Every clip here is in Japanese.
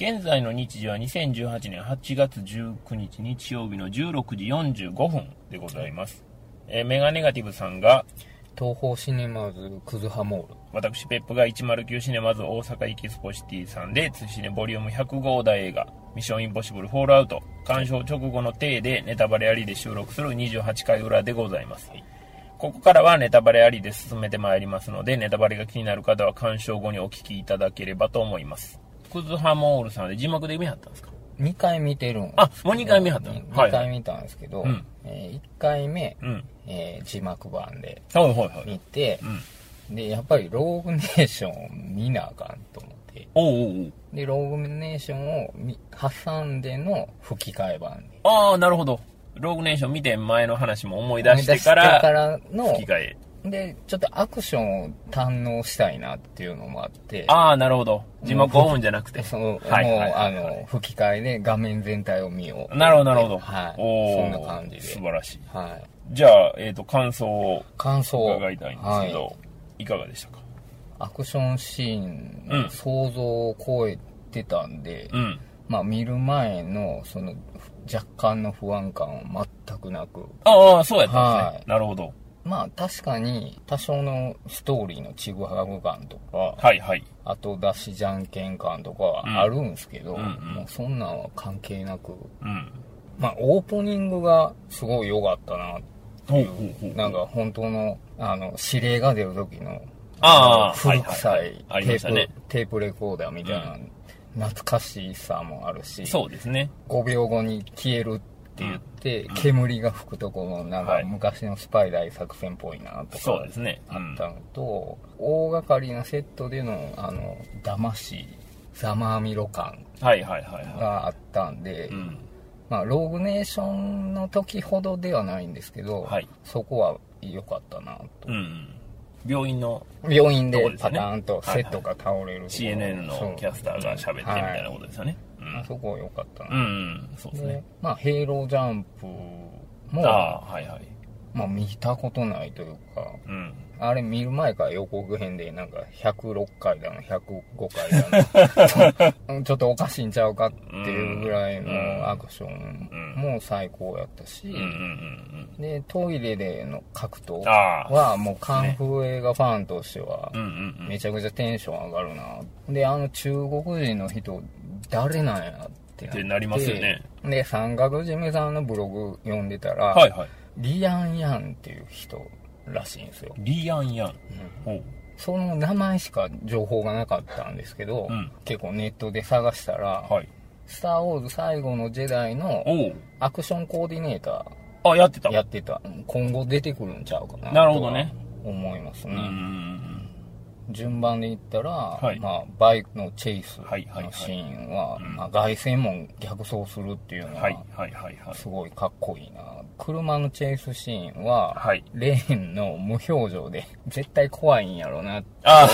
現在の日時は2018年8月19日日曜日の16時45分でございます。えーメガネガティブさんが、東宝シネマズクズハモール。私ペップが109シネマズ大阪エキスポシティさんで、ツイシネボリューム100号台映画、ミッションインポッシブルフォールアウト、鑑賞直後の体でネタバレありで収録する28回裏でございます。ここからはネタバレありで進めてまいりますので、ネタバレが気になる方は鑑賞後にお聞きいただければと思います。クズハモールさんで字幕で見はったんですか？2回見てるんあもう二回見はったの？2はい回見たんですけど、うんえ1回目、うん。えー字幕版ではいはいはい。見てう、ん。で、やっぱりローグネーション見なあかんと思って、おうおうで、ローグネーションを見挟んでの吹き替え版で。ああ、なるほど。ローグネーション見て前の話も思い出してか思い出してかららの吹き替え。で、ちょっとアクションを堪能したいなっていうのもあって、ああ、なるほど。字幕オンじゃなくて。その、はいもう、はいはいはいあの、吹き替えで画面全体を見よう。なるほど、なるほど。はい。おーそんな感じで。素晴らしい。はい。じゃあ、えっ、と、感想を感想を伺いたいんですけど、はいい、かがでしたか？アクションシーン想像を超えてたんで、うん。まあ見る前のその若干の不安感は全くなく、ああ、そうやったんですね。はいなるほど。まあ確かに多少のストーリーのちぐはぐ感とか、はいはい。後出しじゃんけん感とかはあるんですけど、うんうんうんもうそんなんは関係なく、うん。まあオープニングがすごい良かったなほうほうほう。なんか本当の、あの、指令が出る時の、ああ古臭はいはいテープ、ねテープレコーダーみたいな、懐かしさもあるし、そうですね。5秒後に消えるって言って、煙が吹くところの、なんかはい昔のスパイ大作戦っぽいなとかそうですね。あったのと、大掛かりなセットでの、あの、騙し、ざまみろ感はいはいはいはがあったんで、い。うん。まあ、ローグネーションの時ほどではないんですけど、はいそこは良かったなとう。ん。病院の病院でパターンとセットが倒れるところ CNN のキャスターが喋ってみたいなことですよね。そうあそこは良かったな、うん。うん。そうですでね。まあヘイロージャンプもああ、はいはい。まあ、見たことないというかうん。あれ見る前から予告編でなんか106回だの105回だの ちょっとおかしいんちゃうかっていうぐらいのアクションも最高やったし、でトイレでの格闘。はもうカンフー映画ファンとしては。めちゃくちゃテンション上がるなであの中国人の人誰なんやってなってなりますよねで三角締めさんのブログ読んでたら、はいはい。リアン・ヤンっていう人らしいんですよ、リアン・ヤン。ほう。その名前しか情報がなかったんですけど、うん結構ネットで探したら、はい。スター・ウォーズ最後のジェダイの。アクションコーディネータあ、やってたーやってた今後出てくるんちゃうかななるほどね思いますね、うん順番で言ったら、はい。まあ、バイクのチェイスはいはいはい。のシーンは、うん。まあ、凱旋門逆走するっていううん。のは、はいはいはいはい。すごいかっこいいな。車のチェイスシーンは、はい。レーンの無表情で 絶対怖いんやろなあ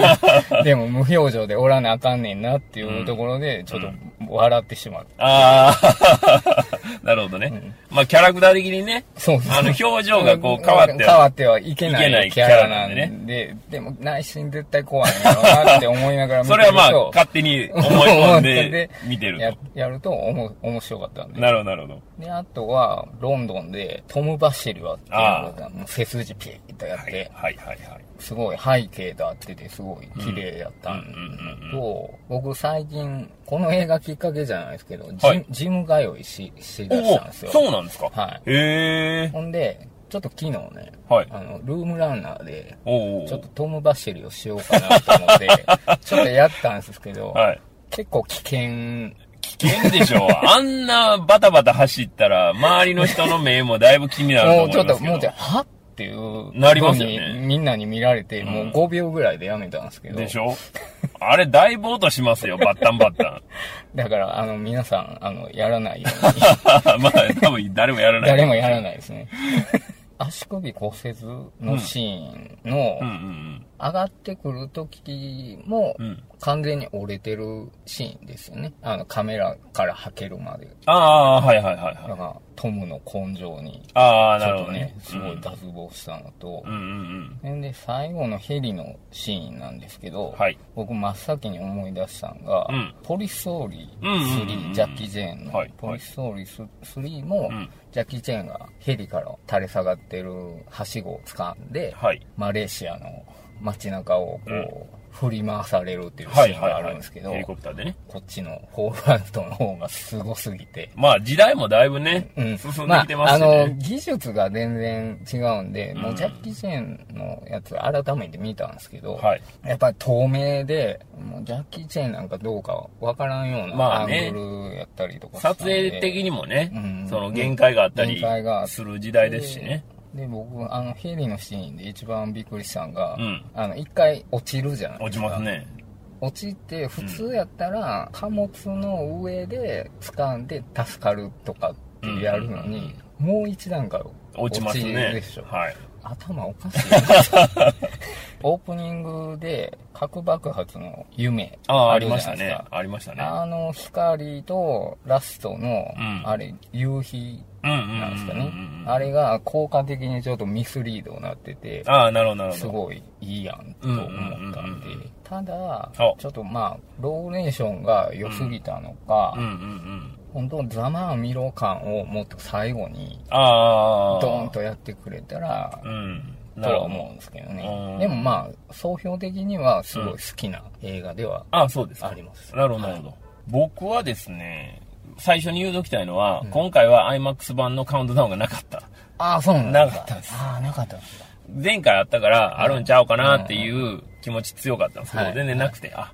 でも無表情でおらなあかんねんなっていうところでちょっと笑ってしまった、あ、ああ、なるほどね。まあ、キャラクター的にね、そうそうあの、表情がこう変わって変わってはいけないキャラなんキャラなんで、でも内心絶対怖いんやろうなって思いながら見てそれはまあ、勝手に思い込んで 見てるやと。やるとおも面白かったんで。なるほど、なるほど。で、あとは、ロンドンで、トム・バッシェルはっていうのが、もう背筋ピーッとやっはいて、はいはいはい。すごい背景と合ってて、すごい綺麗やったんと、僕最近、この映画きっかけじゃないですけど、ジ,、はいジム通いし、しだおしたんですよ。そうなんですかはい。へえ。ほんで、ちょっと昨日ね、はい。あの、ルームランナーで、ちょっとトム・バッシェルをしようかなと思って、ちょっとやったんですけど、はい。結構危険、危険でしょ。あんなバタバタ走ったら、周りの人の目もだいぶ気になるともうちょっと、思いますけど。もうちょっと、はっ？ていう、なりますよねみんなに見られて、んもう5秒ぐらいでやめたんですけど、でしょ？あれ、だいぶ音しますよ、バッタンバッタン。だから、あの、皆さん、あの、やらないように。まあ、多分誰もやらない。誰もやらないですね。足首骨折のシーンの、上がってくる時もうん。完全に折れてるシーンですよね。あのカメラからはけるまで。ああ、はいはいはいはい。だからトムの根性にああ、ちょっとねなるほどね。すごい脱帽したのとうん、うんうん。んで最後のヘリのシーンなんですけど、はい。僕真っ先に思い出したのが、うんポリストーリーうんうんうんうん3、ジャッキー・ジェーンの、はいポリストーリー3も、うんジャッキー・チェーンがヘリから垂れ下がってるはしごを掴んで、はい。マレーシアの街中をこう、うん振り回されるっていうシはいーンがあはいはい。るんですけど、ヘリコプターでね。こっちのホールアウトの方がすごすぎて、まあ時代もだいぶね、うん進んできてますしあ、あの、ね。技術が全然違うんで、もううんジャッキー・チェーンのやつ改めて見たんですけど、はい。やっぱり透明で、もうジャッキー・チェーンなんかどうかわからんようなアンまあねグルやったりとかしたん撮で影的にもね、うんその限界があったりする時代ですしね。で、僕、あの、ヘリのシーンで一番びっくりしたのが、うんあの、一回落ちるじゃない落ちます。ね。落ちて、普通やったら、貨物の上で掴んで助かるとかってやるのに、もう一段階落ちまするねでしょ。。はい。頭おかしい。オープニングで核爆発の夢ああ、ありるましたね。ありましたね。あの光とラストの、うんあれ、夕日。なんですかね。あれが効果的にちょっとミスリードになってて、ああ、なるほど、なるほど。すごいいいやんと思ったんうんうんうんでうん。ただ、おちょっとまあ、ローレーションが良すぎたのかうん、うんうん。本当ざまあみろ感をもっと最後に。ドーンとやってくれたらう、ん。とは思うんですけどうねん。でもまあ、総評的にはすごい好きな映画ではああ、そうですか。あります。なるほど、なるほど。僕はですね、最初に言うときたいのは、うん今回は IMAX 版のカウントダウンがなかった。ああ、そうなんだ。なかったですああ、なかったんですか。前回あったから、あるんちゃうかなっていう気持ち強かったんですけど、はい全然なくて、あ、あ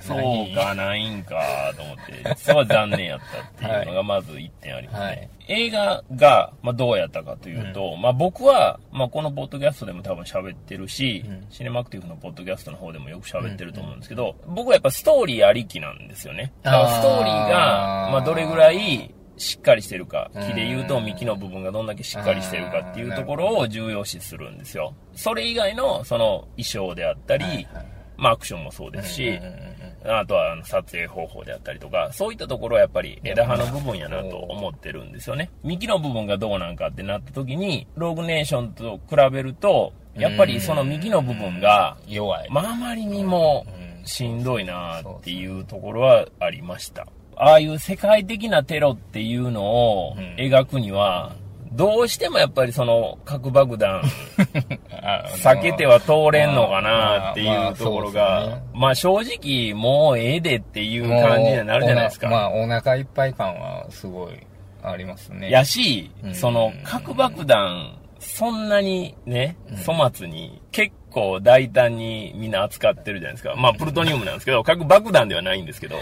そうか、ないんか、と思って、それは残念やったっていうのがまず1点ありますね。はい。映画が、まあ、どうやったかというと、まあ、僕は、まあ、このポッドキャストでも多分喋ってるし、うん。シネマクティブのポッドキャストの方でもよく喋ってると思うんですけど、僕はやっぱストーリーありきなんですよね。だからストーリーがまあ、どれぐらいしっかりしてるか、うん。木で言うと幹の部分がどんだけしっかりしてるかっていうところを重要視するんですよ。それ以外の、その衣装であったり、はいはいまあ、アクションもそうですし、あとはあの撮影方法であったりとか、そういったところはやっぱり枝葉の部分やなと思ってるんですよね。幹の部分がどうなんかってなった時に、ローグネーションと比べると、やっぱりその幹の部分が、弱い。まああまりにもうん。しんどいなっていうところはありました。ああいう世界的なテロっていうのをうん。描くには、どうしてもやっぱりその核爆弾 あ避けては通れんのかなっていうところが、まあ正直もうええでっていう感じにはなるじゃないですか。まあ、お腹いっぱい感はすごいありますね。やしう、んその核爆弾、そんなにねうん、粗末に結構大胆にみんな扱ってるじゃないですか。まあプルトニウムなんですけど、核爆弾ではないんですけど、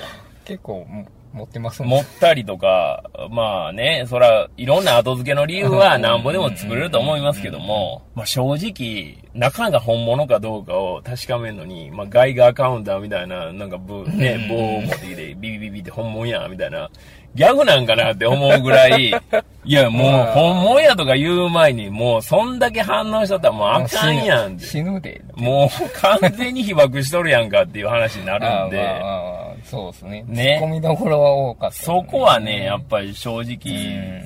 結構も持ってますもん持ったりとか、まあね、そら、いろんな後付けの理由はなんぼでも作れると思いますけども、まあ正直、中が本物かどうかを確かめるのに、まあガイガーカウンターみたいな、なんかブ、ね、棒を持ってきて、ビビビビって本物や、みたいな、ギャグなんかなって思うぐらい、いやもう本物やとか言う前に、もうそんだけ反応しとったらもうあかんやんって。死ぬで。もう完全に被爆しとるやんかっていう話になるんで。そうですね。ねツッコミどころは多かった、そこはね、やっぱり正直、んえ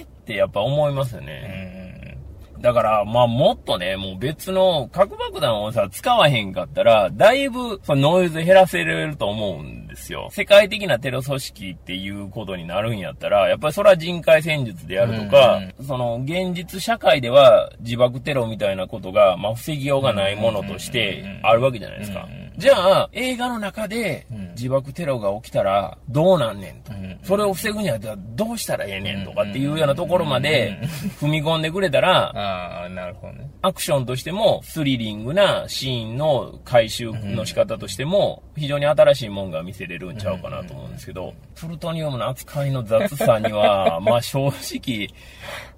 ーってやっぱ思いますようね。ん。だから、まあもっとね、もう別の核爆弾をさ、使わへんかったら、だいぶそのノイズ減らせれると思うんですよ。世界的なテロ組織っていうことになるんやったら、やっぱりそれは人海戦術でやるとか、その現実社会では自爆テロみたいなことが、まあ防ぎようがないものとしてあるわけじゃないですかうんうん。じゃあ、映画の中でうん自爆テロが起きたらどうなんねんと。うんそれを防ぐにはじゃあどうしたらええねんとかっていうようなところまで踏み込んでくれたら、ああ、なるほどね。アクションとしてもスリリングなシーンの回収の仕方としても非常に新しいもんが見せれるんちゃうかなと思うんですけど、プルトニウムの扱いの雑さには、まあ正直、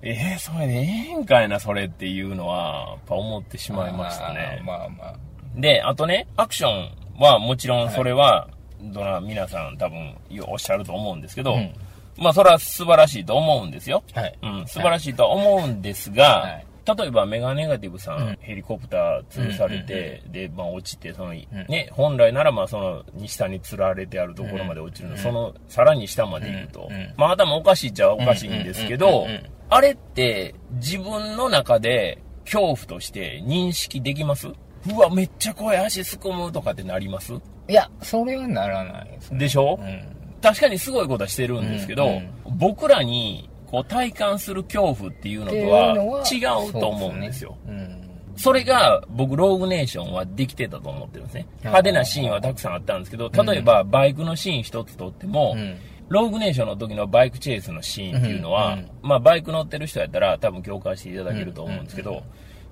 えー、それでええんかいな、それっていうのは、やっぱ思ってしまいましたね。まあまあまあ。で、あとね、アクションはもちろんそれは、どな、皆さん多分おっしゃると思うんですけど、うん。まあそれは素晴らしいと思うんですよ。はい。うん、素晴らしいとは思うんですが、はい。例えばメガネガティブさん、うん。ヘリコプター吊るされて、で、まあ落ちて、その、ね、本来ならまあその、下に吊られてあるところまで落ちるの、その、さらに下まで行くと、まあ頭おかしいっちゃおかしいんですけどあれって自分の中で恐怖として認識できます？うわ、めっちゃ怖い、足すくむとかってなります？いや、それはならないですね。でしょ、うん。確かにすごいことはしてるんですけど、うんうん僕らにこう体感する恐怖っていうのとはは違うと思うんですよ。そうねそれが僕、ローグネーションはできてたと思ってるんですね。派手なシーンはたくさんあったんですけど、例えばバイクのシーン一つとっても、うん。うん。ローグネーションの時のバイクチェイスのシーンっていうのは、うんうんまあバイク乗ってる人やったら多分共感していただけると思うんですけど、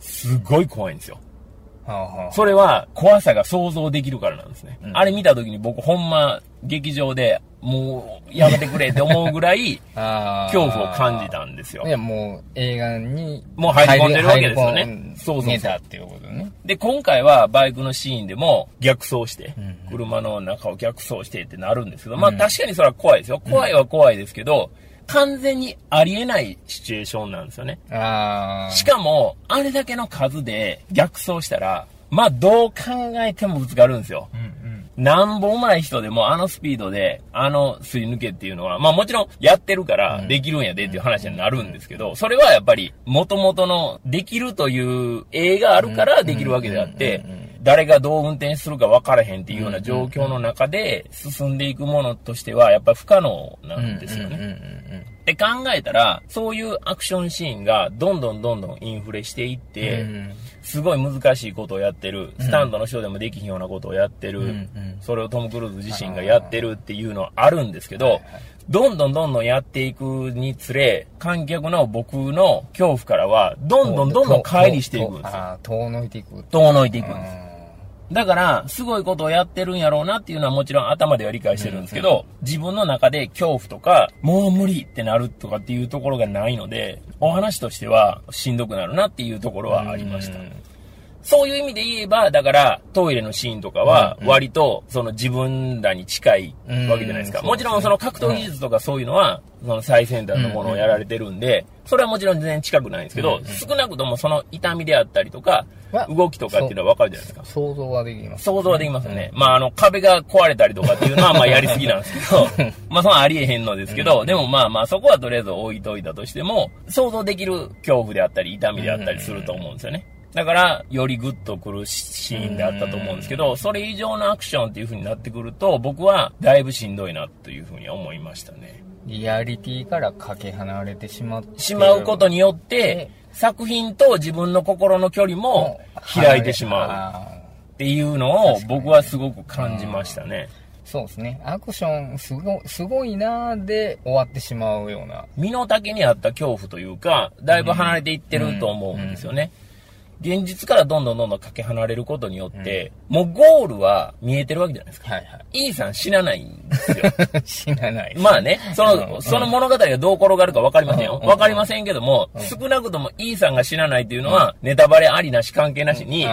すごい怖いんですよ。それは怖さが想像できるからなんですね。うんあれ見た時に僕ほんま劇場でもうやめてくれって思うぐらい 恐怖を感じたんですよい。や、もう映画に。もう入り込んでるわけですよねそうそうそっていうことね。で、今回はバイクのシーンでも逆走してうん、車の中を逆走してってなるんですけど、まあ確かにそれは怖いですよ。怖いは怖いですけど、完全にありえないシチュエーションなんですよね。しかも、あれだけの数で逆走したら、まあどう考えてもぶつかるんですよ。うんうん。なんぼ上手い人でもあのスピードで、あのすり抜けっていうのは、まあもちろんやってるからできるんやでっていう話になるんですけど、それはやっぱり元々のできるという映があるからできるわけであって誰がどう運転するか分からへんっていうような状況の中で進んでいくものとしてはやっぱ不可能なんですよね。って考えたら、そういうアクションシーンがどんどんどんどんインフレしていって、うんすごい難しいことをやってる、スタンドの人でもできひんようなことをやってる、それをトム・クルーズ自身がやってるっていうのはあるんですけど、どんどんどんどんやっていくにつれ、観客の僕の恐怖からは、どんどんどんどん乖離していくんですよ。遠のいていく。遠のいていくんです。あだから、すごいことをやってるんやろうなっていうのはもちろん頭では理解してるんですけど、自分の中で恐怖とか、もう無理ってなるとかっていうところがないので、お話としてはしんどくなるなっていうところはありました。うんそういう意味で言えば、だから、トイレのシーンとかは、割と、その自分らに近いわけじゃないですか。うんもちろん、その格闘技術とかそういうのは、その最先端のものをやられてるんで、それはもちろん全然近くないんですけど、少なくともその痛みであったりとか、は動きとかっていうのはわかるじゃないですか。想像はできます。想像はできますよね。まあ、あの、壁が壊れたりとかっていうのは、まあ、やりすぎなんですけど、まあ、そんなんありえへんのですけど、でもまあまあ、そこはとりあえず置いといたとしても、想像できる恐怖であったり、痛みであったりすると思うんですよね。だから、よりグッとくるシーンであったと思うんですけど、それ以上のアクションっていう風になってくると、僕はだいぶしんどいなという風に思いましたね。リアリティからかけ離れてしまって。しまうことによって、作品と自分の心の距離も開いてしまうあっていうのを僕はすごく感じましたね。そうですね。アクションすごすごいなーで終わってしまうような。身の丈にあった恐怖というか、だいぶ離れていってると思うんですよね。現実からどんどんどんどんかけ離れることによって、もうゴールは見えてるわけじゃないですか。はいはい。イーさん死なないんですよ。死なない。まあね、そうんの、その物語がどう転がるか分かりませんよ。うん分かりませんけども、少なくともイーさんが死なないっていうのは、ネタバレありなし関係なしに、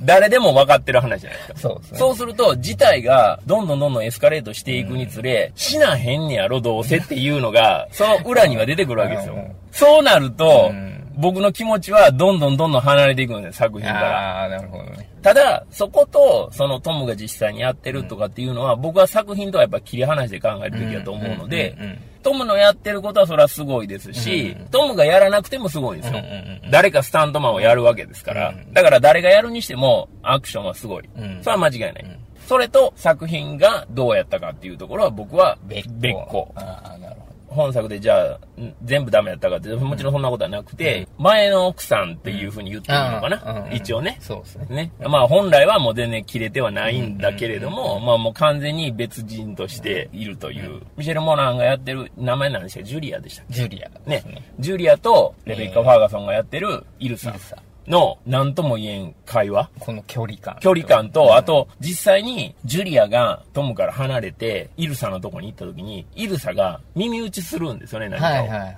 誰でも分かってる話じゃないですか。そうですね。そうすると、事態がどんどんどんどんエスカレートしていくにつれ、死なへんねやろ、どうせっていうのが、その裏には出てくるわけですようん。そうなるとうん、僕の気持ちはどんどんどんどん離れていくんです、作品から。ああ、なるほどね。ただ、そこと、そのトムが実際にやってるとかっていうのは、僕は作品とはやっぱ切り離して考えるべきだと思うのでうんうんうんうん、トムのやってることはそれはすごいですし、トムがやらなくてもすごいんですようんうんうん。誰かスタントマンをやるわけですからうん。だから誰がやるにしても、アクションはすごい。うんそれは間違いない。それと作品がどうやったかっていうところは僕は。別個。ああ、なるほど。本作でじゃあ、ん全部ダメやったかって、もちろんそんなことはなくて、前の奥さんっていうふうに言っていいのかな、うん。うん。一応ね。そうですね。ね。まあ本来はもう全然切れてはないんだけれども、まあもう完全に別人としているという。ミシェル・モナンがやってる名前なんですけ？ど、ジュリアでしたっジュリアけ？ですね。ジュリアとレベッカ・ファーガソンがやってるイルサ。イルサの何とも言えん会話？この距離感。距離感と、あと、実際に、ジュリアがトムから離れて、イルサのとこに行った時に、イルサが耳打ちするんですよね、何かを。はいはいはい。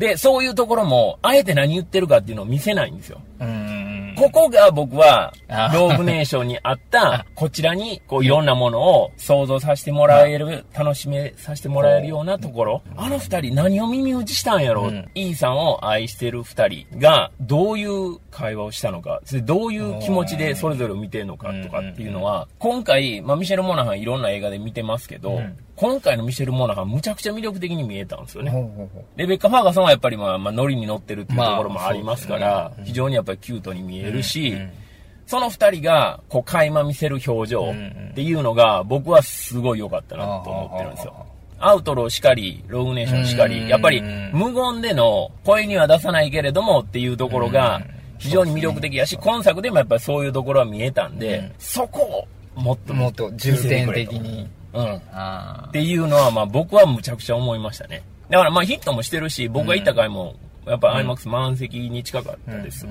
で、そういうところも、あえて何言ってるかっていうのを見せないんですよ。ここが僕はあ、ローグネーションにあった、こちらに、こう、いろんなものを想像させてもらえる、楽しめさせてもらえるようなところ、あの二人何を耳打ちしたんやろう、うん。イーさんを愛してる二人が、どういう会話をしたのか、どういう気持ちでそれぞれを見てるのかとかっていうのは、今回、まあ、ミシェル・モナハンいろんな映画で見てますけど、うん今回のミシェル・モナハンむちゃくちゃ魅力的に見えたんですよね。ほうほうほう。レベッカ・ファーガソンはやっぱりまあ、まあ、ノリに乗ってるっていうところもありますから、まあね。非常にやっぱりキュートに見えるし、うんその二人が、こう、垣間見せる表情っていうのが、僕はすごい良かったなと思ってるんですよ。アウトローしかり、ログネーションしかうんり、やっぱり無言での声には出さないけれどもっていうところが非常に魅力的やし、今作でもやっぱりそういうところは見えたんで、うん。そこをもっと。もっと重点的に。うん。あっていうのは、まあ僕はむちゃくちゃ思いましたね。だからまあヒットもしてるし、僕が行った回も、やっぱ IMAX 満席に近かったです。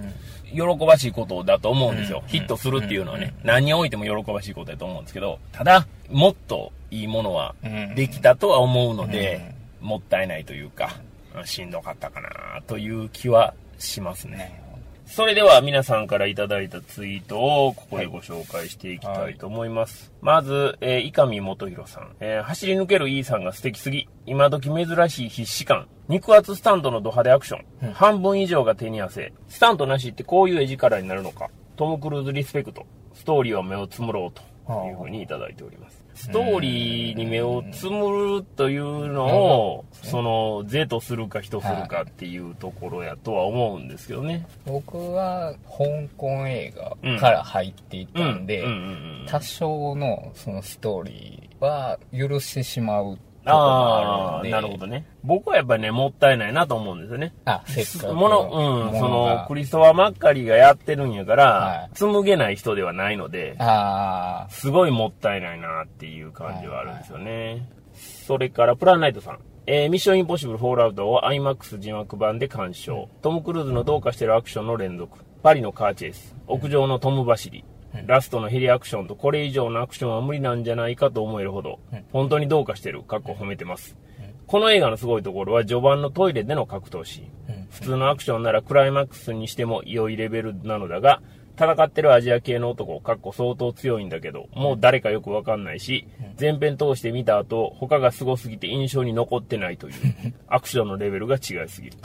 喜ばしいことだと思うんですよ。ヒットするっていうのはね、何においても喜ばしいことだと思うんですけど、ただ、もっといいものはうんできたとは思うので、もったいないというか、しんどかったかなという気はしますね。それでは皆さんからいただいたツイートをここでご紹介していきたいと思います。まず、えー、伊上元弘さん。えー走り抜ける E さんが素敵すぎ。今時珍しい必死感。肉厚スタンドのド派手アクション。半分以上が手に汗。スタントなしってこういう絵力になるのか。トム・クルーズリスペクト。ストーリーは目をつむろうというふうにいただいております。ストーリーに目をつむるというのを、その、是とするか非とするかっていうところやとは思うんですけどね。僕は香港映画から入っていったんで、多少のそのストーリーは許してしまうああ。なるほどね。僕はやっぱりね、もったいないなと思うんですよね。あ、せっかく。もの、うん、そのが、クリストワー・マッカリーがやってるんやから、はい紡げない人ではないので、ああ、すごいもったいないなっていう感じはあるんですよね。それから、プランナイトさん。えーミッションインポッシブル・フォールアウトを IMAX 字幕版で鑑賞。トム・クルーズのどうかしてるアクションの連続。パリのカーチェイス。屋上のトム走り。ラストのヘリアクションとこれ以上のアクションは無理なんじゃないかと思えるほど、本当にどうかしてる。かっこ褒めてます。この映画のすごいところは序盤のトイレでの格闘シーン。普通のアクションならクライマックスにしても良いレベルなのだが、戦ってるアジア系の男、かっこ相当強いんだけど、もう誰かよくわかんないし、前編通して見た後、他が凄すぎて印象に残ってないという、アクションのレベルが違いすぎる。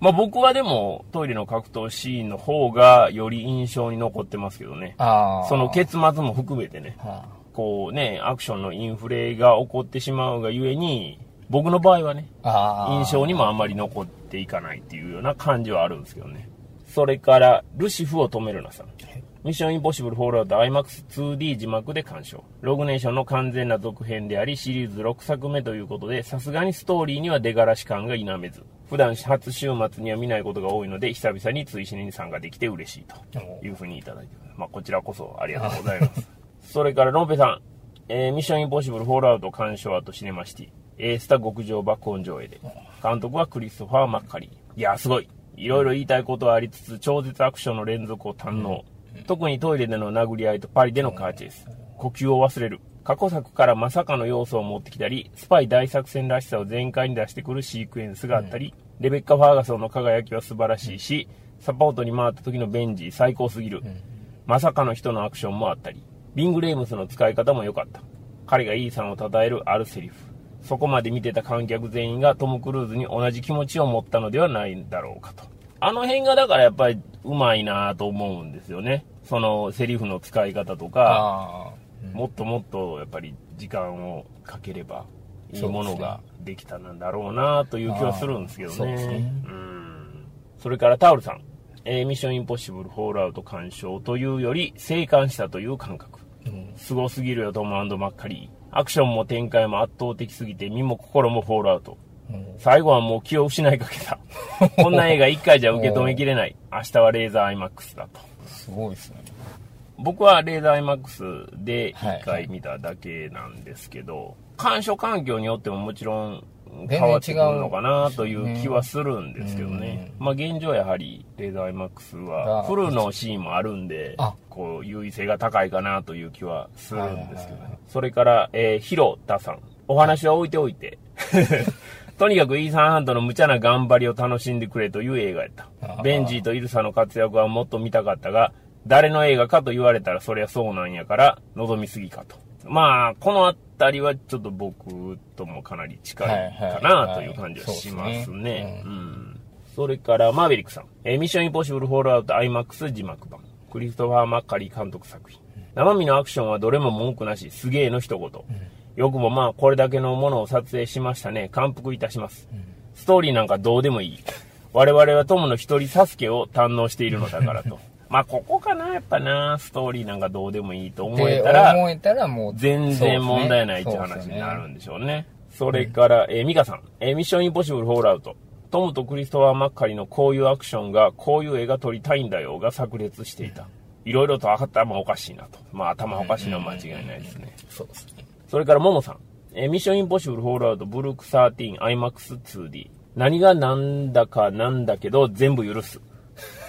まあ僕はでも、トイレの格闘シーンの方がより印象に残ってますけどね。ああ。その結末も含めてね。はこうね、アクションのインフレが起こってしまうがゆえに、僕の場合はね、ああ。印象にもあんまり残っていかないっていうような感じはあるんですけどね。それから、ルシフを止めるなさん。ミッションインポッシブルフォールアウト IMAX2D 字幕で鑑賞。ログネーションの完全な続編であり、シリーズ6作目ということで、さすがにストーリーには出がらし感が否めず、普段初週末には見ないことが多いので、久々に追試に参加できて嬉しいというふうにいただいてます。まあ、こちらこそありがとうございます。それから、ロンペさん。えーミッションインポッシブルフォールアウト鑑賞後シネマシティ。エースタ極上爆音上映で。監督はクリストファー・マッカリー。いや、すごい。いろいろ言いたいことはありつつ、超絶アクションの連続を堪能。特にトイレでの殴り合いとパリでのカーチェイス。呼吸を忘れる。過去作からまさかの要素を持ってきたり、スパイ大作戦らしさを全開に出してくるシークエンスがあったり、レベッカ・ファーガソンの輝きは素晴らしいし、サポートに回った時のベンジー最高すぎる。まさかの人のアクションもあったり、ビング・レイムスの使い方も良かった。彼がイーさんを称えるあるセリフ。そこまで見てた観客全員がトム・クルーズに同じ気持ちを持ったのではないんだろうかと。あの辺がだからやっぱりうまいなと思うんですよね。そのセリフの使い方とか、あもっともっとやっぱり時間をかければいいものができたんだろうなという気はするんですけどね。そうですねうんそれからタオルさん。えーミッションインポッシブルフォールアウト鑑賞というより生還したという感覚。あ。うん。すごすぎるよ、トムマッカリー。アクションも展開も圧倒的すぎて身も心もフォールアウト。うん最後はもう気を失いかけた。こんな映画一回じゃ受け止めきれない。明日はレーザー IMAX だと。すごいですね。僕はレーザー IMAX で一回見ただけなんですけど、鑑賞環境によってももちろん変わってくるのかなという気はするんですけどね。まあ現状やはりレーザー IMAX はあフルのシーンもあるんであ、こう優位性が高いかなという気はするんですけどね。それから、えー、ヒロタさん。お話は置いておいて。とにかくイーサン・ハントの無茶な頑張りを楽しんでくれという映画やったベンジーとイルサの活躍はもっと見たかったが、誰の映画かと言われたらそりゃそうなんやから、望みすぎかと。まあ、このあたりはちょっと僕ともかなり近いかなはいという感じはしますねね。ううんん。それから、マーベリックさん。えーミッションインポッシブルフォールアウト IMAX 字幕版。クリストファー・マッカリー監督作品。生身のアクションはどれも文句なし、すげえの一言。よくもまあ、これだけのものを撮影しましたね。感服いたします。ストーリーなんかどうでもいい。我々はトムの一人サスケを堪能しているのだからと。まあ、ここかな、やっぱな、ストーリーなんかどうでもいいと思えでたら、思えたらもう。全然問題ないっていう話になるんでしょうね。それから、えーミカさん。えーミッションインポッシブルフォールアウト。トムとクリストファー・マッカリのこういうアクションが、こういう絵が撮りたいんだよが炸裂していた。いろいろと頭おかしいなと。まあ頭おかしいのは間違いないですね。そうですね。それから、ももさん。えーミッションインポッシブルフォールアウト、ブルーク 13IMAX2D。何がなんだかなんだけど、全部許す。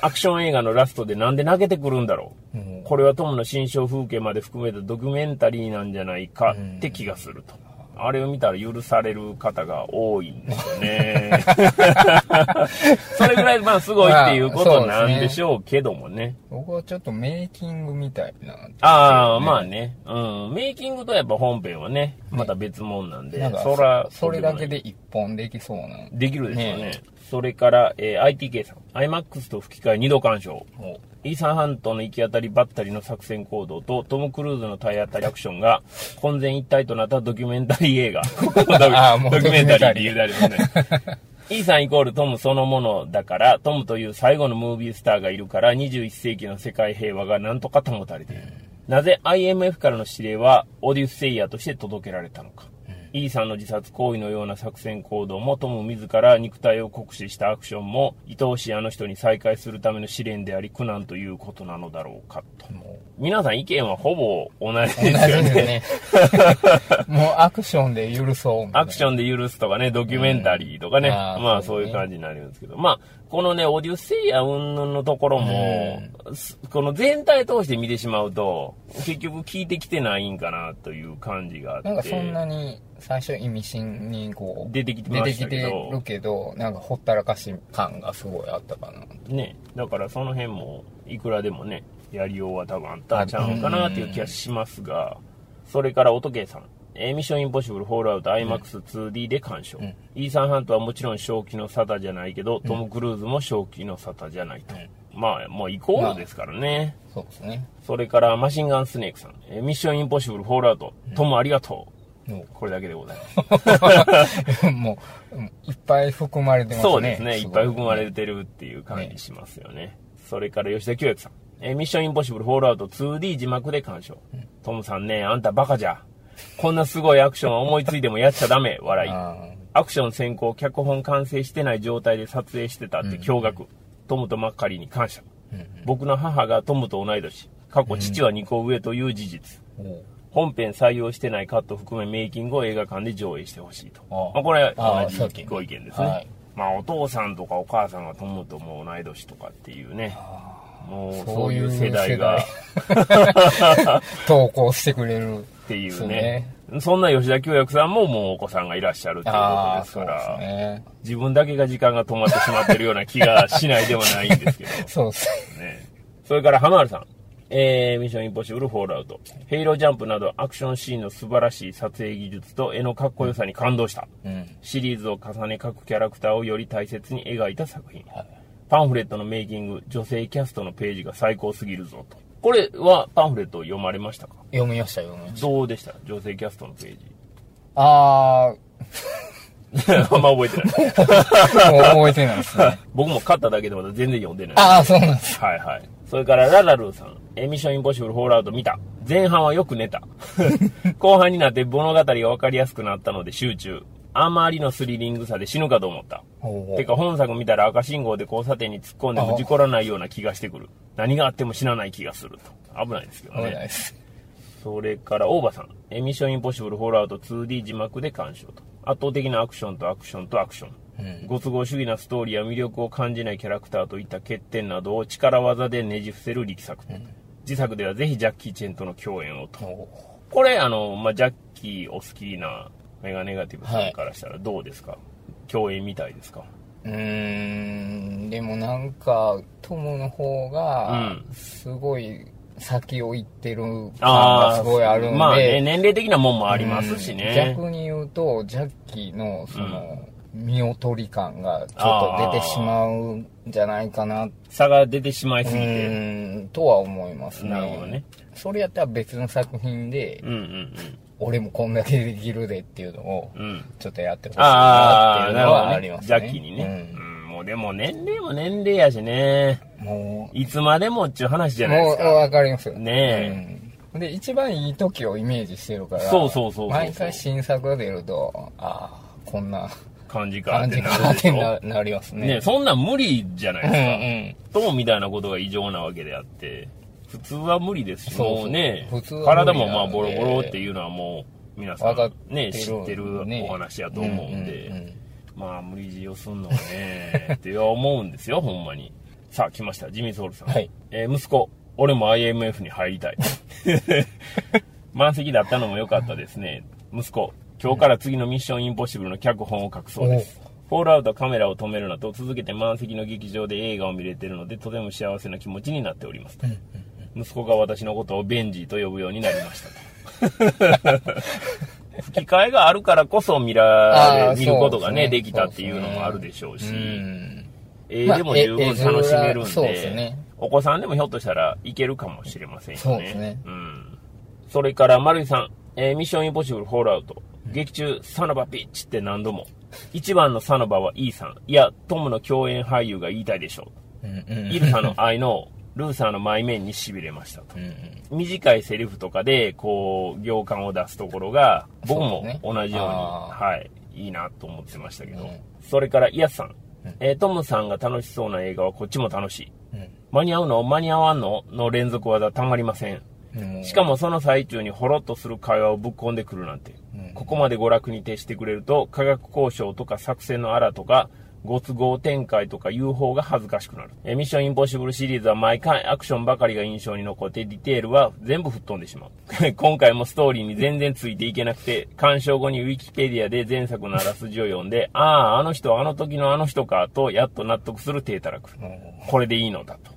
アクション映画のラストでなんで泣けてくるんだろう。うんこれはトムの心象風景まで含めたドキュメンタリーなんじゃないかって気がすると。あれを見たら許される方が多いんですよね。それぐらいまあすごいっていうことなんでしょうけどもね。僕はちょっとメイキングみたいな。ああ、まあね。うん。メイキングとやっぱ本編はね、また別物なんで、なんかそら、それだけでで一本できそうな。できるでしょうね。ねそれから、えー ITK さん。IMAX と吹き替え2度鑑賞。もイーサンハントの行き当たりばったりの作戦行動とトム・クルーズの体当たりアクションが混然一体となったドキュメンタリー映画。ドキュメンタリーって言うてありますね。イーサンイコールトムそのものだから、トムという最後のムービースターがいるから21世紀の世界平和がなんとか保たれている。なぜ IMF からの指令はオデュッセイヤとして届けられたのか。イーサンの自殺行為のような作戦行動もトム自ら肉体を酷使したアクションも愛おしいあの人に再会するための試練であり苦難ということなのだろうかと。皆さん意見はほぼ同じう、ですよ同じですね。ね。もうアクションで許そうみたいな。アクションで許すとかね、ドキュメンタリーとかね、うんまあそうねそういう感じになるんですけど、まあ、このね、オデュッセイヤ云々のところも、すこの全体通して見てしまうと、結局聞いてきてないんかなという感じがあって。なんかそんなに最初意味深にこう出てきて出ましたてきてけどるけどなんかほったらかし感がすごいあったかな。ね、だからその辺もいくらでもねやりようは多分あったんちゃうんかなっていう気がしますがそれから音圭さんえーミッションインポッシブルフォールアウト IMAX2D で鑑賞、ん。イーサン・ハントはもちろん正気の沙汰じゃないけど、トム・クルーズも正気の沙汰じゃないと、まあもうイコールですからね、そうですね。それからマシンガンスネークさん、えーミッションインポッシブルフォールアウト、トムありがとう。もこれだけでございます。う もううんいっぱい含まれてますね。そうですね。いっごぱい含まれてるっていう感じしますよね。それから吉田清之さん。えーミッションインポッシブルフォールアウト 2D 字幕で鑑賞。トムさんね、あんたバカじゃ。こんなすごいアクションは思いついてもやっちゃダメ。笑い。あアクション先行、脚本完成してない状態で撮影してたって驚愕。トムとマッカリーに感謝。ーうん僕の母がトムと同い年。過去父は2個上という事実。うん本編採用してないカット含めメイキングを映画館で上映してほしいと。まあ、これあは同じご意見ですね。はいまあお父さんとかお母さんがトムとも同い年とかっていうね。もうそそうういいうう世代がっ 投稿してくれるていうねね。そんな吉田清役さんももうお子さんがいらっしゃるっていうことですから、ね自分だけが時間が止まってしまってるような気がしないでもないんですけど。そうですね。それから、浜原さん。えー、ミッションインポッシブルフォールアウト。ヘイロージャンプなどアクションシーンの素晴らしい撮影技術と絵のかっこよさに感動した。うんシリーズを重ね各キャラクターをより大切に描いた作品。はいパンフレットのメイキング、女性キャストのページが最高すぎるぞと。これはパンフレットを読まれましたか？読みました読みましたどうでした？女性キャストのページ。あ あんま覚えてない。あもう覚えてないですね 僕も買っただけでまだ全然読んでない。ああそうなんですはいはい。それからララルーさん。エミッションインポッシブルフォールアウト見た。前半はよく寝た。後半になって物語が分かりやすくなったので集中。あまりのスリリングさで死ぬかと思った。てか本作見たら赤信号で交差点に突っ込んでも事故らないような気がしてくる。何があっても死なない気がすると。危ないですけど危ないね。ですそれから大場さん。エミッションインポッシブルフォールアウト 2D 字幕で鑑賞と。圧倒的なアクションとアクションとアクション。うんご都合主義なストーリーや魅力を感じないキャラクターといった欠点などを力技でねじ伏せる力作。自作ではぜひジャッキー・チェンとの共演をと。これ、あの、まあ、ジャッキーお好きなメガネガティブさんからしたらどうですか、共演みたいですか？うーんでもなんかトムの方がうん。すごい先を行ってる感ああがすごいあるんで、まあね、年齢的なもんもありますしうんね。逆に言うとジャッキーのその、見劣り感がちょっと出てしまうんじゃないかな。差が出てしまいすぎうて。ーんとは思いますね。なるほどね。それやったら別の作品で、うんうん俺もこんだけできるでっていうのをうん。うん。ちょっとやってほしいあなってあ、なるほどいうのはありね。ますねジャッキーにね。うん。もうでも年齢も年齢やしね。うんもういつまでもっちゅう話じゃないでもうすか。わかりますよ。ねうん。で、一番いい時をイメージしてるから、そうそうそう毎回新作が出ると、ああ、こんな感じかって感じかってなりますね。ねそんなん無理じゃないうんですか。うん。トムみたいなことが異常なわけであって、普通は無理ですし、もうね体もまあボロボロっていうのはもう、皆さんね、知ってるねお話やと思うんうんうんで、まあ無理強いをすんのはね、って思うんですよ、ほんまに。さあ、来ました。ジミー・ソウルさん。はいえー息子、俺も IMF に入りたい。満席だったのも良かったですね。息子、今日から次のミッションインポッシブルの脚本を書くそうです。フォールアウトはカメラを止めるなと続けて満席の劇場で映画を見れてるのでとても幸せな気持ちになっておりますと。息子が私のことをベンジーと呼ぶようになりましたと。吹き替えがあるからこそ見らあー見ることがねねできたっていうのもあるでしょうし、うん。映画でも十分楽しめるんまあで、ねお子さんでもひょっとしたらいけるかもしれませんよね。そうですねうん。それから、丸井さん、えーミッションインポッシブルフォールアウト。劇中、サノバピッチって何度も。一番のサノバは E さん。いや、トムの共演俳優が言いたいでしょう。イルサの I know、ルーサーの前面に痺れましたと。うん短いセリフとかで、こう、行間を出すところが、僕も同じように、あはい、いいなと思ってましたけど。うんそれから、イヤスさん。えートムさんが楽しそうな映画はこっちも楽しい。うん間に合うの？間に合わんの？の連続技たまりません。うんしかもその最中にほろっとする会話をぶっ込んでくるなんて。うんここまで娯楽に徹してくれると、科学交渉とか作戦のあらとか、ご都合展開とか言う方が恥ずかしくなる。えミッションインポッシブルシリーズは毎回アクションばかりが印象に残って、ディテールは全部吹っ飛んでしまう。今回もストーリーに全然ついていけなくて、鑑賞後にウィキペディアで前作のあらすじを読んで、ああ、あの人はあの時のあの人か、とやっと納得する低たらく。これでいいのだと。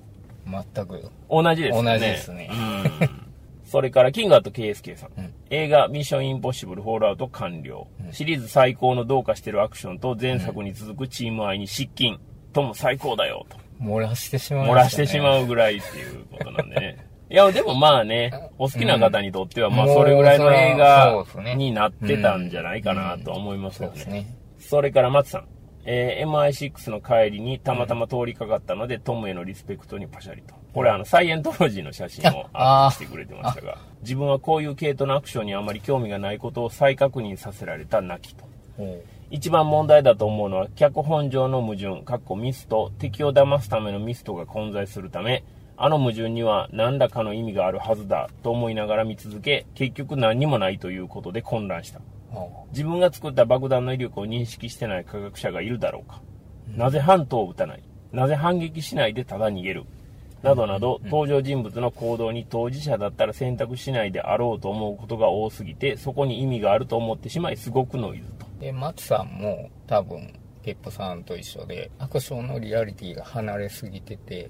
全く。同じですよね。同じですねうん。それから、キングアット KSK さん,、うん映画、ミッションインポッシブル、フォールアウト完了。シリーズ最高のどうかしてるアクションと前作に続くチーム愛に失禁。とも最高だよ、と。漏らしてしまい漏ましたねらしてしまうぐらいっていうことなんでね。いや、でもまあね、お好きな方にとっては、まあそれぐらいの映画になってたんじゃないかなとは思いますよね。それから松さん。えー MI6 の帰りにたまたま通りかかったので、トムへのリスペクトにパシャリと。これあの、サイエントロジーの写真をアップ してくれてましたが、自分はこういう系統のアクションにあまり興味がないことを再確認させられた泣きと。お一番問題だと思うのは、脚本上の矛盾、かっこミスと、敵を騙すためのミストが混在するため、あの矛盾には何らかの意味があるはずだと思いながら見続け、結局何にもないということで混乱した。お自分が作った爆弾の威力を認識してない科学者がいるだろうか。なぜ反闘を撃たない？なぜ反撃しないでただ逃げる？などなど、登場人物の行動に当事者だったら選択しないであろうと思うことが多すぎて、そこに意味があると思ってしまい、すごくノイズと。で、松さんも多分、ペッポさんと一緒で、アクションのリアリティが離れすぎてて、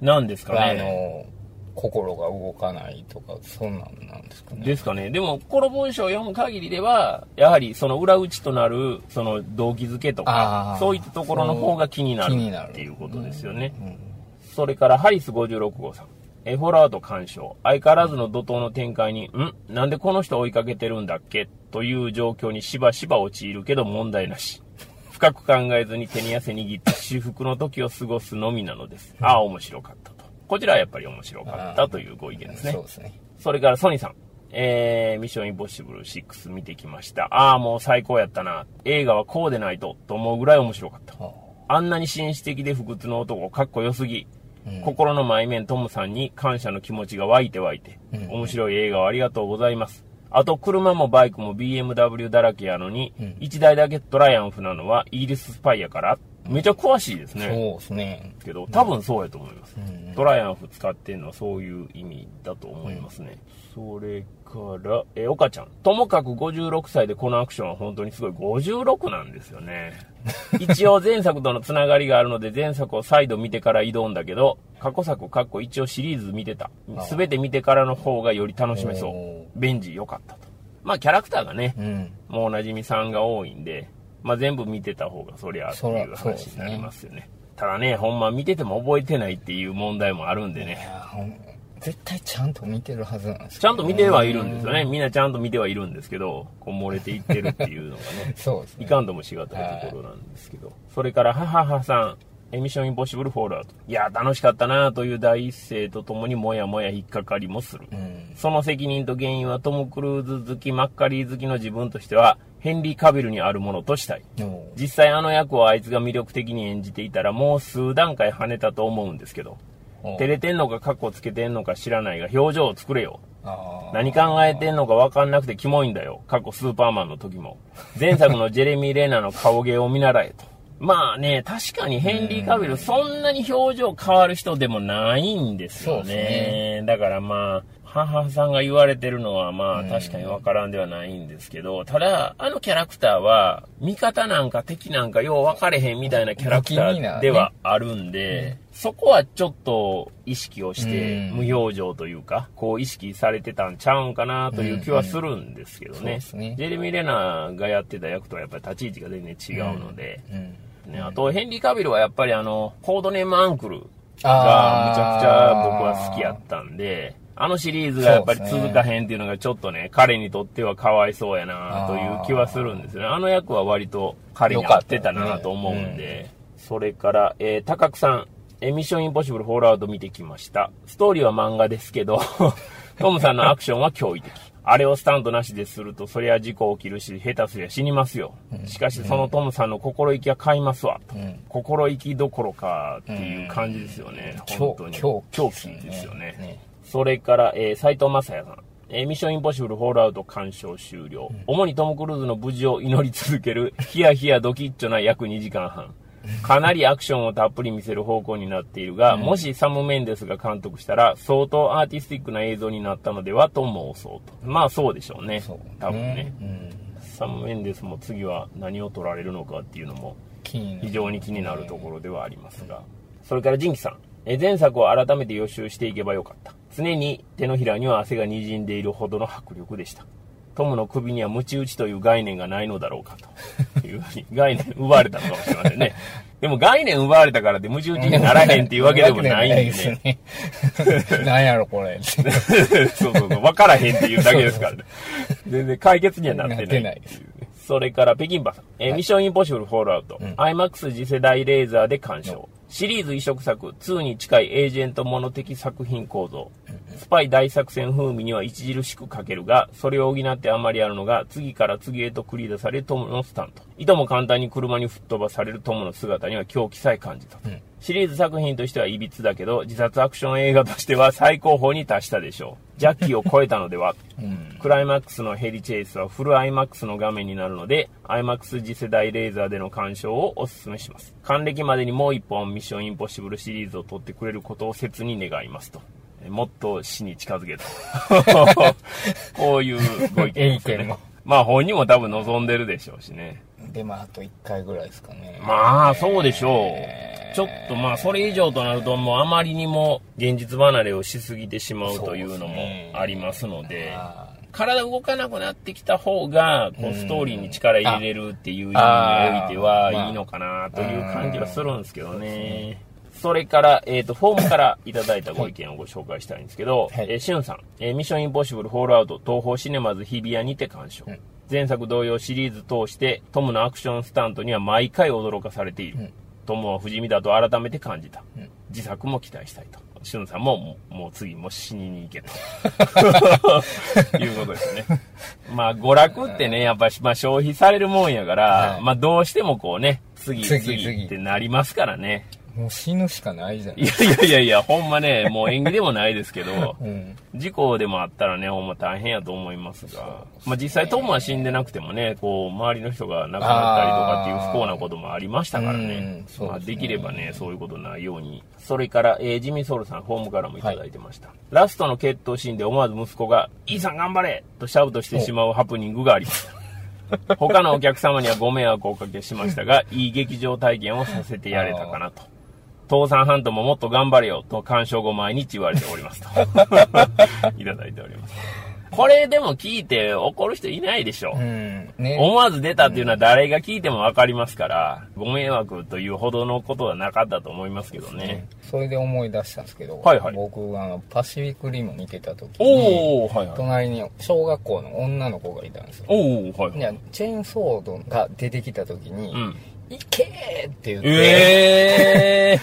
なんですかあね。の、心が動かないとか、そんなんなんですかね。ですかね。でも、この文章を読む限りでは、やはりその裏打ちとなる、その動機づけとかそういったところの方が気になるっていうことですよね。うんそれからハリス56号さん。え、フォロート鑑賞。相変わらずの怒涛の展開に、ん？なんでこの人追いかけてるんだっけ？という状況にしばしば陥るけど問題なし。深く考えずに手に汗握って至福の時を過ごすのみなのです。ああ、面白かったと。こちらはやっぱり面白かったというご意見ですね。そうですね。それからソニーさん。えー、ミッションインポッシブル6見てきました。ああ、もう最高やったな。映画はこうでないと、と思うぐらい面白かった。ああんなに紳士的で不屈の男、かっこよすぎ。うん心の前面トムさんに感謝の気持ちが湧いて湧いて。うん面白い映画をありがとうございます。あと、車もバイクも BMW だらけやのに、うん1台だけトライアンフなのはイギリススパイやからめちゃ詳しいですね。そうですね。けど、多分そうやと思います。うんトライアンフ使ってるのはそういう意味だと思いますね。それから、え、岡ちゃん。ともかく56歳でこのアクションは本当にすごい。56なんですよね。一応前作とのつながりがあるので前作を再度見てから挑んだけど、過去作、過去一応シリーズ見てた。すべて見てからの方がより楽しめそう。ベンジ良かったと。まあキャラクターがね、うん。もうおなじみさんが多いんで、まあ全部見てた方がそりゃっていう話になりますよね。ただね、ほんま見てても覚えてないっていう問題もあるんでいね。絶対ちゃんと見てるはずなんですちゃんと見てはいるんですよね。みんなちゃんと見てはいるんですけど、こう漏れていってるっていうのがね、そうですね。いかんともしがたいところなんですけど。それから、はははさん、エミッションインポッシブルフォールアウト。いや、楽しかったなという第一声とともにもやもや引っかかりもする。うん。その責任と原因はトム・クルーズ好き、マッカリー好きの自分としては、ヘンリー・カビルにあるものとしたい。お実際あの役をあいつが魅力的に演じていたらもう数段階跳ねたと思うんですけど、お照れてんのかカッコつけてんのか知らないが表情を作れよ。何考えてんのか分かんなくてキモいんだよ。過去スーパーマンの時も。前作のジェレミー・レナの顔芸を見習えと。まあね、確かにヘンリー・カビルそんなに表情変わる人でもないんですよそうですね。だからまあ、母さんが言われてるのはまあうん確かに分からんではないんですけど、ただ、あのキャラクターは、味方なんか敵なんかよう分かれへんみたいなキャラクターではあるんで、そこはちょっと意識をして、うん無表情というか、こう意識されてたんちゃうんかなという気はするんですけどそうね。ジェレミー・レナーがやってた役とはやっぱり立ち位置が全然違うので、うん。ね、あとヘンリー・カビルはやっぱりあの、コードネームアンクルがむちゃくちゃ僕は好きやったんで、あのシリーズがやっぱり続かへんっていうのがちょっとね、彼にとってはかわいそうやなという気はするんですよね。あの役は割と彼に合ってたなと思うんで。それから、えー、高久さん、えーミッションインポッシブルフォールアウト見てきました。ストーリーは漫画ですけど、トムさんのアクションは驚異的。あれをスタントなしですると、そりゃ事故起きるし、下手すりゃ死にますよ。しかし、そのトムさんの心意気は買いますわ。とうん。心意気どころかっていう感じですよね。本当に。狂狂気ですよね。それから、えー、斉藤正也さん。えーミッションインポッシブルフォールアウト鑑賞終了。主にトム・クルーズの無事を祈り続ける、ヒヤヒヤドキッチョな約2時間半。かなりアクションをたっぷり見せる方向になっているが、もしサム・メンデスが監督したら、相当アーティスティックな映像になったのではと妄想と。まあそうでしょうね。そう。多分ね。うん。サム・メンデスも次は何を取られるのかっていうのも非常に気になるところではありますが。それからジンキさん。え前作を改めて予習していけばよかった。常に手のひらには汗が滲んでいるほどの迫力でした。トムの首にはムチ打ちという概念がないのだろうかというふうに概念奪われたのかもしれませんね。でも概念奪われたからってムチ打ちにならへんっていうわけでもないんでね。ね。なんやろ、これ。そうそうそう、分からへんっていうだけですからね。全然解決にはなってないそれから、北京パさん。えーミッションインポッシブルフォールアウト。うん IMAX 次世代レーザーで鑑賞。シリーズ移植作、2に近いエージェントもの的作品構造。スパイ大作戦風味には著しく欠けるが、それを補ってあんまりあるのが、次から次へと繰り出されるトムのスタント。いとも簡単に車に吹っ飛ばされるトムの姿には狂気さえ感じたと。うんシリーズ作品としてはいびつだけど、自殺アクション映画としては最高峰に達したでしょう。ジャッキーを超えたのではうん。クライマックスのヘリチェイスはフル IMAX の画面になるので、IMAX 次世代レーザーでの鑑賞をお勧めします。還暦までにもう一本ミッションインポッシブルシリーズを撮ってくれることを切に願いますと。えもっと死に近づけと。こういうご意見です。まあ本人も多分望んでるでしょうしね。で、まあ、あと1回ぐらいですかね。まあ、そうでしょうえ。ーちょっとまあ、それ以上となると、もうあまりにも現実離れをしすぎてしまうというのもありますので、あ体動かなくなってきた方が、こう、うんストーリーに力入れれるっていう意味においてはいいのかなという感じはするんですけどね。それから、えっ、と、フォームからいただいたご意見をご紹介したいんですけど、はいえーしゅんさん、えーミッションインポッシブルフォールアウト東宝シネマズ日比谷にて鑑賞。うん前作同様シリーズ通してトムのアクションスタントには毎回驚かされている。うんトムは不死身だと改めて感じた。うん自作も期待したいと。しゅんさんも、もう次も死にに行けと。いうことですよね。まあ、娯楽ってね、やっぱり、まあ、消費されるもんやから、はいまあ、どうしてもこうね、次次ってなりますからね。もう死ぬしかないじゃん。いやいやいやいや、ほんまね、もう縁起でもないですけど、うん。事故でもあったらね、ほんま大変やと思いますが、まあ実際トムは死んでなくてもね、こう、周りの人が亡くなったりとかっていう不幸なこともありましたからうねうまあできればね、そういうことないように。それから、えージミーソウルさん、ホームからもいただいてました。ラストの決闘シーンで思わず息子が、イーさん頑張れとシャウトしてしまうハプニングがありました。他のお客様にはご迷惑をおかけしましたが、いい劇場体験をさせてやれたかなと。父さんハントももっと頑張れよと鑑賞後毎日言われておりますと。いただいております。これでも聞いて怒る人いないでしょ。うん。ね。思わず出たっていうのは誰が聞いてもわかりますから、ご迷惑というほどのことはなかったと思いますけどね。それで思い出したんですけど、はいはい僕、あの、パシフィックリム見てた時に、はいはい。隣に小学校の女の子がいたんですよ。おー、はいはい。チェーンソードが出てきた時に、うん。いけーって言って、え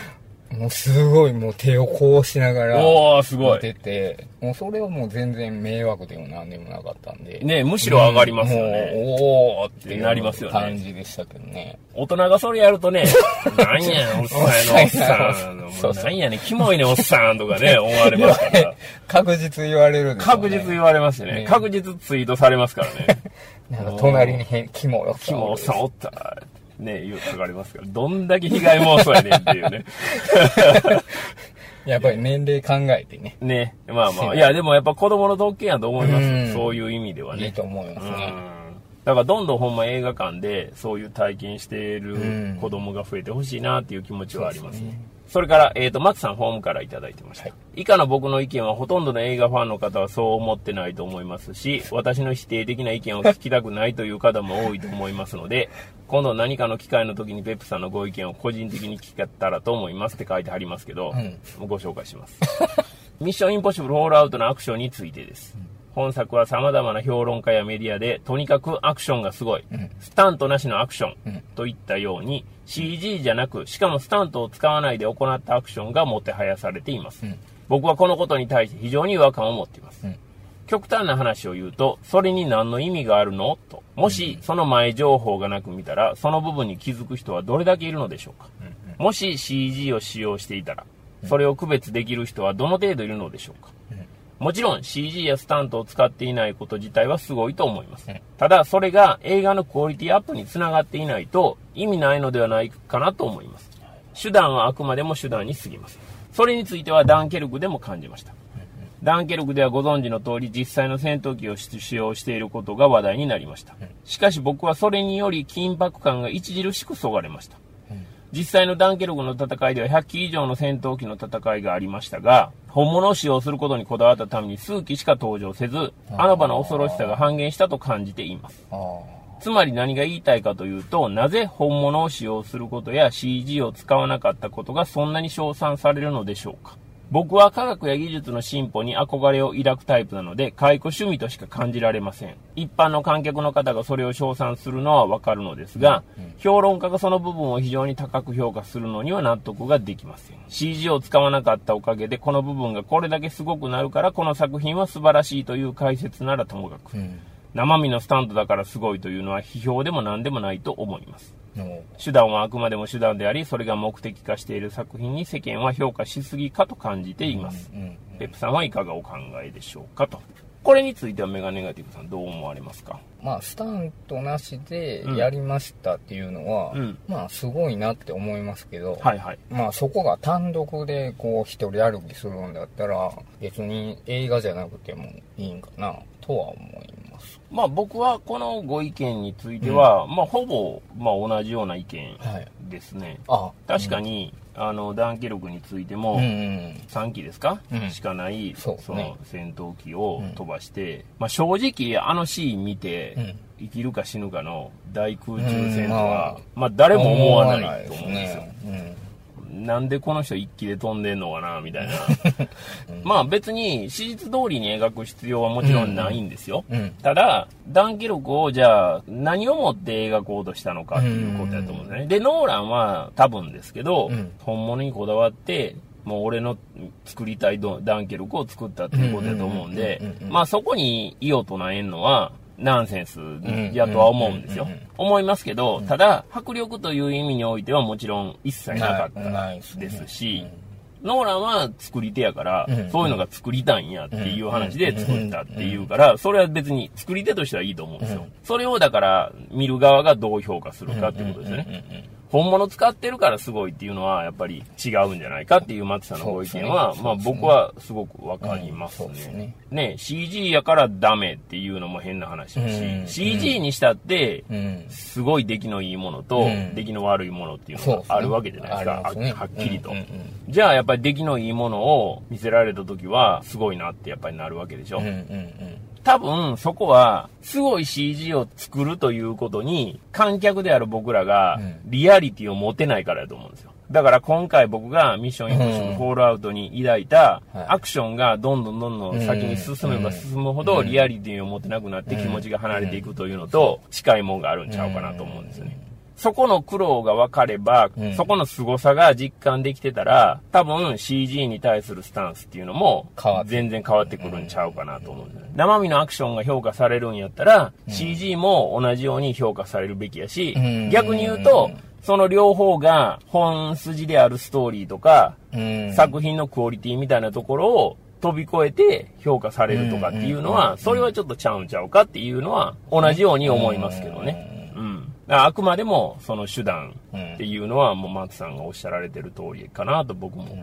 もうすごいもう手をこうしながー。らおー、すご見い。てて、もうそれはもう全然迷惑でもなんでもなかったんで。ねむしろ上がりますよね。もうおーってなりますよね感じでしたけどね。大人がそれやるとね、なんやねん、おっさんやねおっさん。もうなんやねん、キモいねん、おっさんとかね、思われますから。確実言われるんですよね。確実言われますよねね。確実ツイートされますからね。なんか隣にへキモおっキさんモおっさんおった。ね、言う書かれますから。どんだけ被害妄想やねんっていうね。やっぱり年齢考えてね、ね。まあまあ。いや、でもやっぱ子供の特権やと思います。そういう意味ではいね。いと思いますね。うんだからどんどんほんま映画館でそういう体験しているうん子供が増えてほしいなっていう気持ちはありますねそれから、えっ、と、松さんホームからいただいてました。はい以下の僕の意見はほとんどの映画ファンの方はそう思ってないと思いますし、私の否定的な意見を聞きたくないという方も多いと思いますので、今度何かの機会の時にペップさんのご意見を個人的に聞けたらと思いますって書いてありますけど、うんご紹介します。ミッションインポッシブルホールアウトのアクションについてです。本作は様々な評論家やメディアで、とにかくアクションがすごい。んスタントなしのアクションうん。といったように、CG じゃなく、しかもスタントを使わないで行ったアクションがもてはやされています。うん僕はこのことに対して非常に違和感を持っています。うん極端な話を言うと、それに何の意味があるの？と。もし、その前情報がなく見たら、その部分に気づく人はどれだけいるのでしょうか？もし CG を使用していたら、それを区別できる人はどの程度いるのでしょうか？もちろん CG やスタントを使っていないこと自体はすごいと思いますうん。ただ、それが映画のクオリティアップにつながっていないと意味ないのではないかなと思います。手段はあくまでも手段に過ぎます。それについてはダンケルクでも感じました。ダンケルクではご存知の通り実際の戦闘機を使用していることが話題になりました。しかし僕はそれにより緊迫感が著しくそがれました。実際のダンケルクの戦いでは100機以上の戦闘機の戦いがありましたが、本物を使用することにこだわったために数機しか登場せず、あの場の恐ろしさが半減したと感じています。あつまり何が言いたいかというと、なぜ本物を使用することや CG を使わなかったことがそんなに称賛されるのでしょうか。僕は科学や技術の進歩に憧れを抱くタイプなので、解雇趣味としか感じられません。一般の観客の方がそれを称賛するのはわかるのですが、評論家がその部分を非常に高く評価するのには納得ができません。CG を使わなかったおかげで、この部分がこれだけすごくなるから、この作品は素晴らしいという解説ならともかく。生身のスタントだからすごいというのは批評でも何でもないと思います。の手段はあくまでも手段であり、それが目的化している作品に世間は評価しすぎかと感じています。うん。ペップさんはいかがお考えでしょうかと。これについてはメガネガティブさんどう思われますか？まあ、スタントなしでやりましたっていうのは、うんまあ、すごいなって思いますけど、はいはい。まあ、そこが単独でこう、一人歩きするんだったら、別に映画じゃなくてもいいんかな、とは思います。まあ僕はこのご意見については、まあほぼ、まあ同じような意見はい。ですね。あ、確かに、あの、ダンケルクについても、うんうん。3機ですか、うん。しかないその戦闘機を飛ばして、まあ、正直あのシーン見て、うん。生きるか死ぬかの大空中戦とうんは、ままあ誰も思わないと思うんですよ。ね。なんでこの人一機で飛んでんのかなみたいな。まあ別に史実通りに描く必要はもちろんないんですよ。うん。うん。ただ、ダンケルクをじゃあ何をもって描こうとしたのかっていうことだと思うんですね。で、ノーランは多分ですけど、うん本物にこだわって、もう俺の作りたいドダンケルクを作ったっていうことだと思うんでうんうんうんうんう、んまあそこに異を唱えんのは、ナンセンスやとは思うんですよ。思いますけど、ただ、迫力という意味においてはもちろん一切なかったですし、ノーランは作り手やから、そういうのが作りたいんやっていう話で作ったっていうから、それは別に作り手としてはいいと思うんですよ。それをだから、見る側がどう評価するかってことですね。本物使ってるからすごいっていうのはやっぱり違うんじゃないかっていう松さんのご意見は、ね、まあ僕はすごくわかりますね。うん、ね。ね CG やからダメっていうのも変な話だし、うん、CG にしたって、すごい出来のいいものと、出来の悪いものっていうのがあるわけじゃないですか。ね、はっきりと、じゃあやっぱり出来のいいものを見せられた時は、すごいなってやっぱりなるわけでしょ。うんうんうん多分そこはすごい CG を作るということに観客である僕らがリアリティを持てないからだと思うんですよ。だから今回僕がミッションインポッシブルフォールアウトに抱いたアクションがどんどんどんどん先に進めば進むほどリアリティを持てなくなって気持ちが離れていくというのと近いもんがあるんちゃうかなと思うんですよね。そこの苦労が分かれば、うん、そこの凄さが実感できてたら、多分 CG に対するスタンスっていうのも、全然変わってくるんちゃうかなと思うね、生身のアクションが評価されるんやったら、うん、CG も同じように評価されるべきやし、うん、逆に言うと、その両方が本筋であるストーリーとか、作品のクオリティみたいなところを飛び越えて評価されるとかっていうのは、それはちょっとちゃうんちゃうかっていうのは、同じように思いますけどね。あくまでもその手段っていうのはもう松さんがおっしゃられてる通りかなと僕も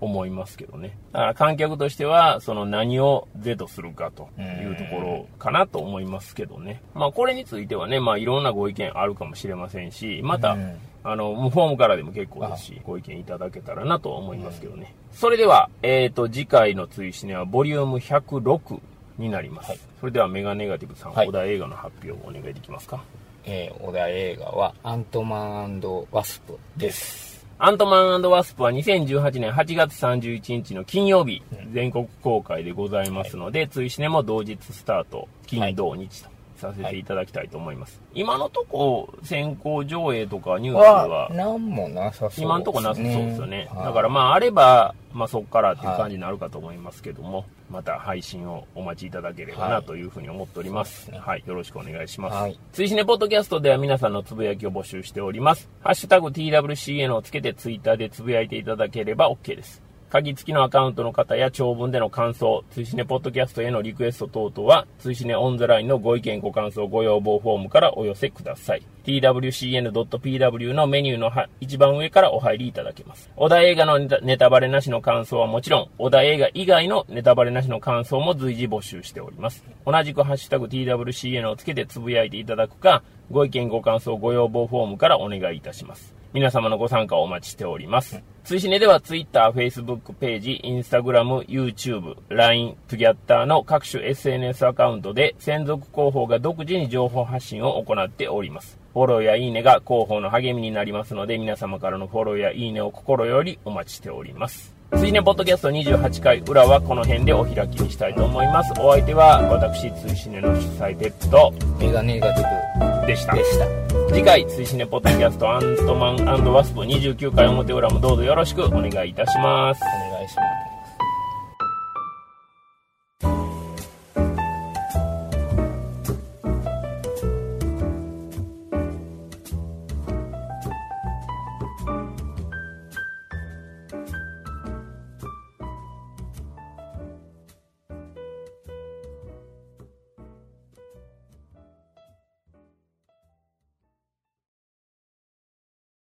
思いますけどね。だから観客としてはその何を是とするかというところかなと思いますけどね。まあこれについてはね、まあいろんなご意見あるかもしれませんし、また、あの、フォームからでも結構ですし、ご意見いただけたらなと思いますけどね。それでは、えっ、ー、と、次回の追試ねは、ボリューム106になります。はい、それでは、メガネガティブさん、はい、小田映画の発表をお願いできますか。えー、お題映画は、アントマンワスプです。アントマンワスプは2018年8月31日の金曜日、全国公開でございますので、はい、追試ねも同日スタート、金、土、日とさせていただきたいと思います。はい、今のとこ、先行上映とかニュースは、なんもなさそう。今のとこなさそうですよね。はい、だからまあ、あれば、まあそこからっていう感じになるかと思いますけども、はい、また配信をお待ちいただければなというふうに思っております。はい、はい、よろしくお願いします。はい。追試ねポッドキャストでは皆さんのつぶやきを募集しております。ハッシュタグ TWCN をつけてツイッターでつぶやいていただければ OK です。鍵付きのアカウントの方や長文での感想、追試ねポッドキャストへのリクエスト等々は、追試ねオンザラインのご意見ご感想ご要望フォームからお寄せください。twcn.pw のメニューの一番上からお入りいただけます。小田映画のネタバレなしの感想はもちろん、小田映画以外のネタバレなしの感想も随時募集しております。同じくハッシュタグ twcn をつけてつぶやいていただくか、ご意見ご感想ご要望フォームからお願いいたします。皆様のご参加をお待ちしております。追試ねでは Twitter、Facebook ページ、Instagram、YouTube、LINE、Together の各種 SNS アカウントで専属広報が独自に情報発信を行っております。フォローやいいねが広報の励みになりますので、皆様からのフォローやいいねを心よりお待ちしております。ついねポッドキャスト28回裏はこの辺でお開きにしたいと思います。お相手は私、追試ねの主催ペット、メガネガティブでした。でした。次回、追試ねポッドキャストアントマンワスプ29回表裏もどうぞよろしくお願いいたします。お願いします。